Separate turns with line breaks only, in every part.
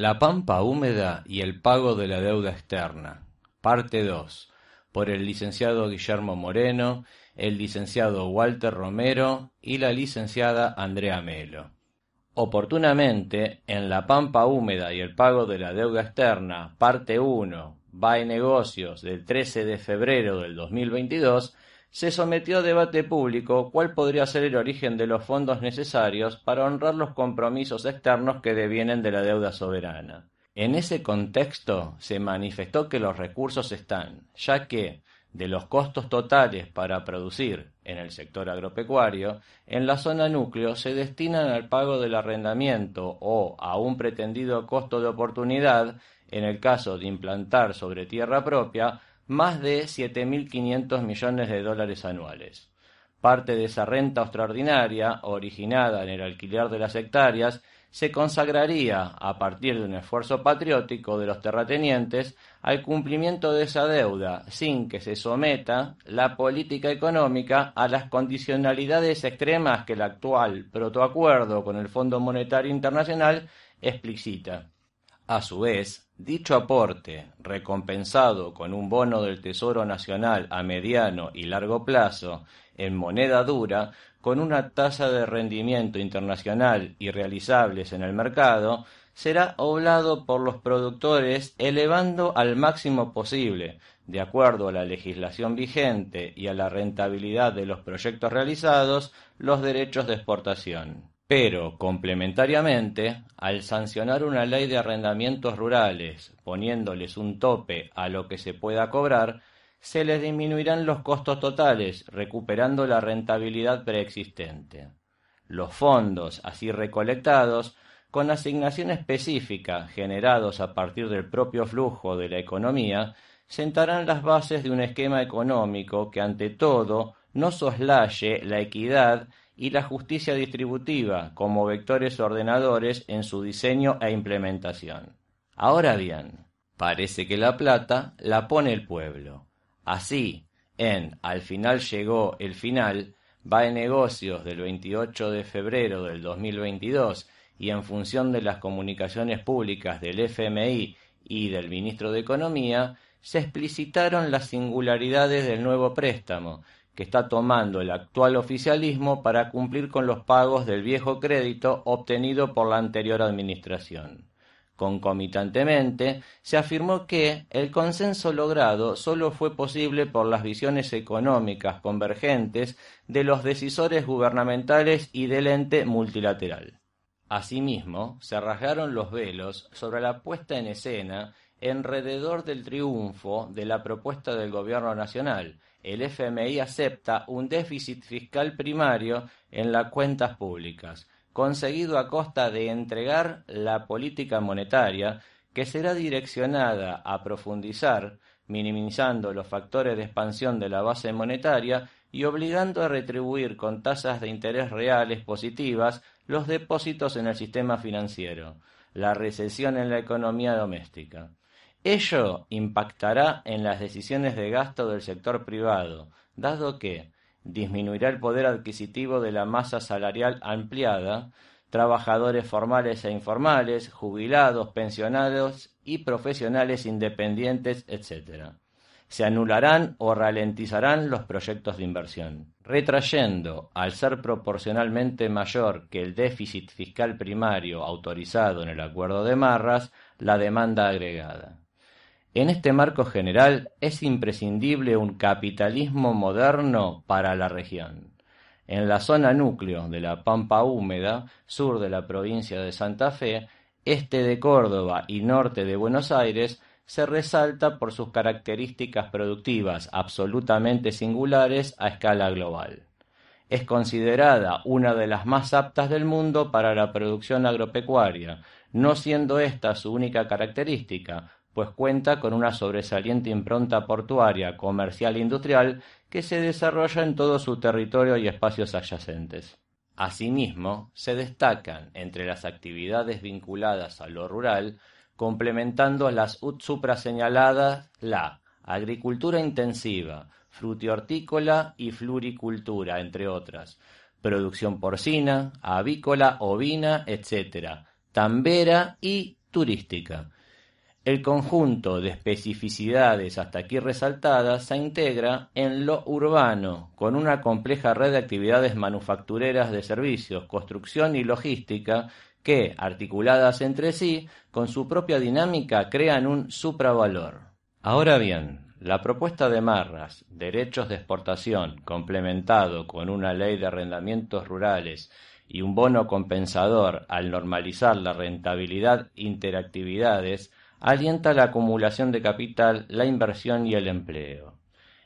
La pampa húmeda y el pago de la deuda externa. Parte 2. Por el licenciado Guillermo Moreno, el licenciado Walter Romero y la licenciada Andrea Melo. Oportunamente, en La Pampa Húmeda y el pago de la deuda externa, parte 1, BAE Negocios, del 13 de febrero del 2022, se sometió a debate público cuál podría ser el origen de los fondos necesarios para honrar los compromisos externos que devienen de la deuda soberana. En ese contexto se manifestó que los recursos están, ya que, de los costos totales para producir en el sector agropecuario, en la zona núcleo se destinan al pago del arrendamiento o a un pretendido costo de oportunidad, en el caso de implantar sobre tierra propia, más de 7.500 millones de dólares anuales. Parte de esa renta extraordinaria, originada en el alquiler de las hectáreas, se consagraría, a partir de un esfuerzo patriótico de los terratenientes, al cumplimiento de esa deuda, sin que se someta la política económica a las condicionalidades extremas que el actual protoacuerdo con el Fondo Monetario Internacional explicita. A su vez, dicho aporte, recompensado con un bono del Tesoro Nacional a mediano y largo plazo en moneda dura, con una tasa de rendimiento internacional y realizables en el mercado, será oblado por los productores elevando al máximo posible, de acuerdo a la legislación vigente y a la rentabilidad de los proyectos realizados, los derechos de exportación. Pero, complementariamente, al sancionar una ley de arrendamientos rurales, poniéndoles un tope a lo que se pueda cobrar, se les disminuirán los costos totales, recuperando la rentabilidad preexistente. Los fondos así recolectados, con asignación específica generados a partir del propio flujo de la economía, sentarán las bases de un esquema económico que ante todo no soslaye la equidad y la justicia distributiva como vectores ordenadores en su diseño e implementación. Ahora bien, parece que la plata la pone el pueblo. Así, en Al final llegó el final, va en negocios del 28 de febrero del 2022 y en función de las comunicaciones públicas del FMI y del ministro de Economía, se explicitaron las singularidades del nuevo préstamo, que está tomando el actual oficialismo para cumplir con los pagos del viejo crédito obtenido por la anterior administración. Concomitantemente, se afirmó que el consenso logrado solo fue posible por las visiones económicas convergentes de los decisores gubernamentales y del ente multilateral. Asimismo, se rasgaron los velos sobre la puesta en escena alrededor del triunfo de la propuesta del Gobierno Nacional, el FMI acepta un déficit fiscal primario en las cuentas públicas, conseguido a costa de entregar la política monetaria que será direccionada a profundizar, minimizando los factores de expansión de la base monetaria y obligando a retribuir con tasas de interés reales positivas los depósitos en el sistema financiero, la recesión en la economía doméstica. Ello impactará en las decisiones de gasto del sector privado, dado que disminuirá el poder adquisitivo de la masa salarial ampliada, trabajadores formales e informales, jubilados, pensionados y profesionales independientes, etc. Se anularán o ralentizarán los proyectos de inversión, retrayendo, al ser proporcionalmente mayor que el déficit fiscal primario autorizado en el Acuerdo de Marras, la demanda agregada. En este marco general es imprescindible un capitalismo moderno para la región. En la zona núcleo de la Pampa Húmeda, sur de la provincia de Santa Fe, este de Córdoba y norte de Buenos Aires, se resalta por sus características productivas absolutamente singulares a escala global. es considerada una de las más aptas del mundo para la producción agropecuaria, no siendo esta su única característica, pues cuenta con una sobresaliente impronta portuaria, comercial e industrial que se desarrolla en todo su territorio y espacios adyacentes. Asimismo, se destacan entre las actividades vinculadas a lo rural, complementando las supraseñaladas la agricultura intensiva, frutihortícola y floricultura, entre otras, producción porcina, avícola, ovina, etc., tambera y turística. El conjunto de especificidades hasta aquí resaltadas se integra en lo urbano, con una compleja red de actividades manufactureras de servicios, construcción y logística que, articuladas entre sí, con su propia dinámica, crean un supravalor. Ahora bien, la propuesta de Marras, derechos de exportación, complementado con una ley de arrendamientos rurales y un bono compensador al normalizar la rentabilidad interactividades, alienta la acumulación de capital, la inversión y el empleo.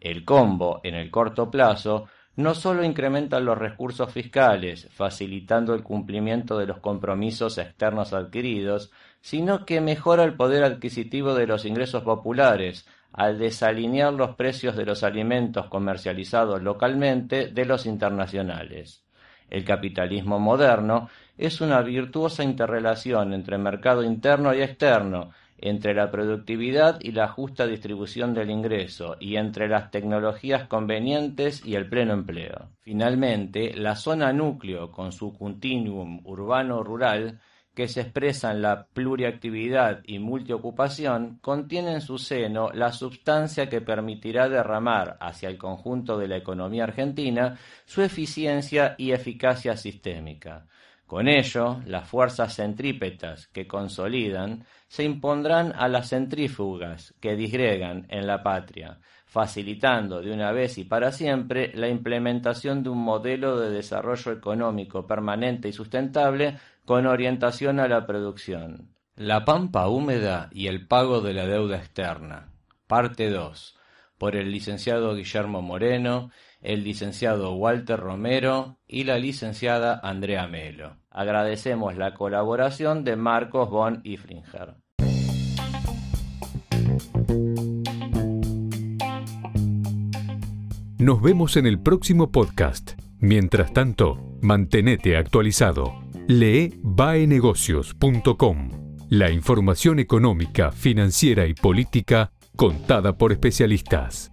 El combo, en el corto plazo, no solo incrementa los recursos fiscales, facilitando el cumplimiento de los compromisos externos adquiridos, sino que mejora el poder adquisitivo de los ingresos populares, al desalinear los precios de los alimentos comercializados localmente de los internacionales. El capitalismo moderno es una virtuosa interrelación entre mercado interno y externo, entre la productividad y la justa distribución del ingreso y entre las tecnologías convenientes y el pleno empleo. Finalmente, la zona núcleo, con su continuum urbano-rural, que se expresa en la pluriactividad y multiocupación, contiene en su seno la substancia que permitirá derramar hacia el conjunto de la economía argentina su eficiencia y eficacia sistémica. Con ello, las fuerzas centrípetas que consolidan se impondrán a las centrífugas que disgregan en la patria, facilitando de una vez y para siempre la implementación de un modelo de desarrollo económico permanente y sustentable con orientación a la producción. La pampa húmeda y el pago de la deuda externa. Parte 2. Por el licenciado Guillermo Moreno el licenciado Walter Romero y la licenciada Andrea Melo. Agradecemos la colaboración de Marcos von Ifringer.
Nos vemos en el próximo podcast. Mientras tanto, mantenete actualizado. Lee baenegocios.com. La información económica, financiera y política contada por especialistas.